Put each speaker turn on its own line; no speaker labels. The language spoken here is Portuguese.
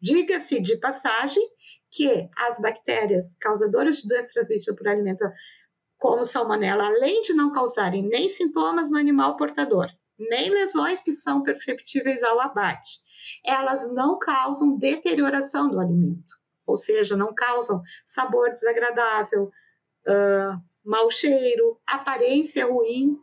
Diga-se de passagem que as bactérias causadoras de doenças transmitidas por alimento, como salmonela, além de não causarem nem sintomas no animal portador, nem lesões que são perceptíveis ao abate, elas não causam deterioração do alimento, ou seja, não causam sabor desagradável, uh, mau cheiro, aparência ruim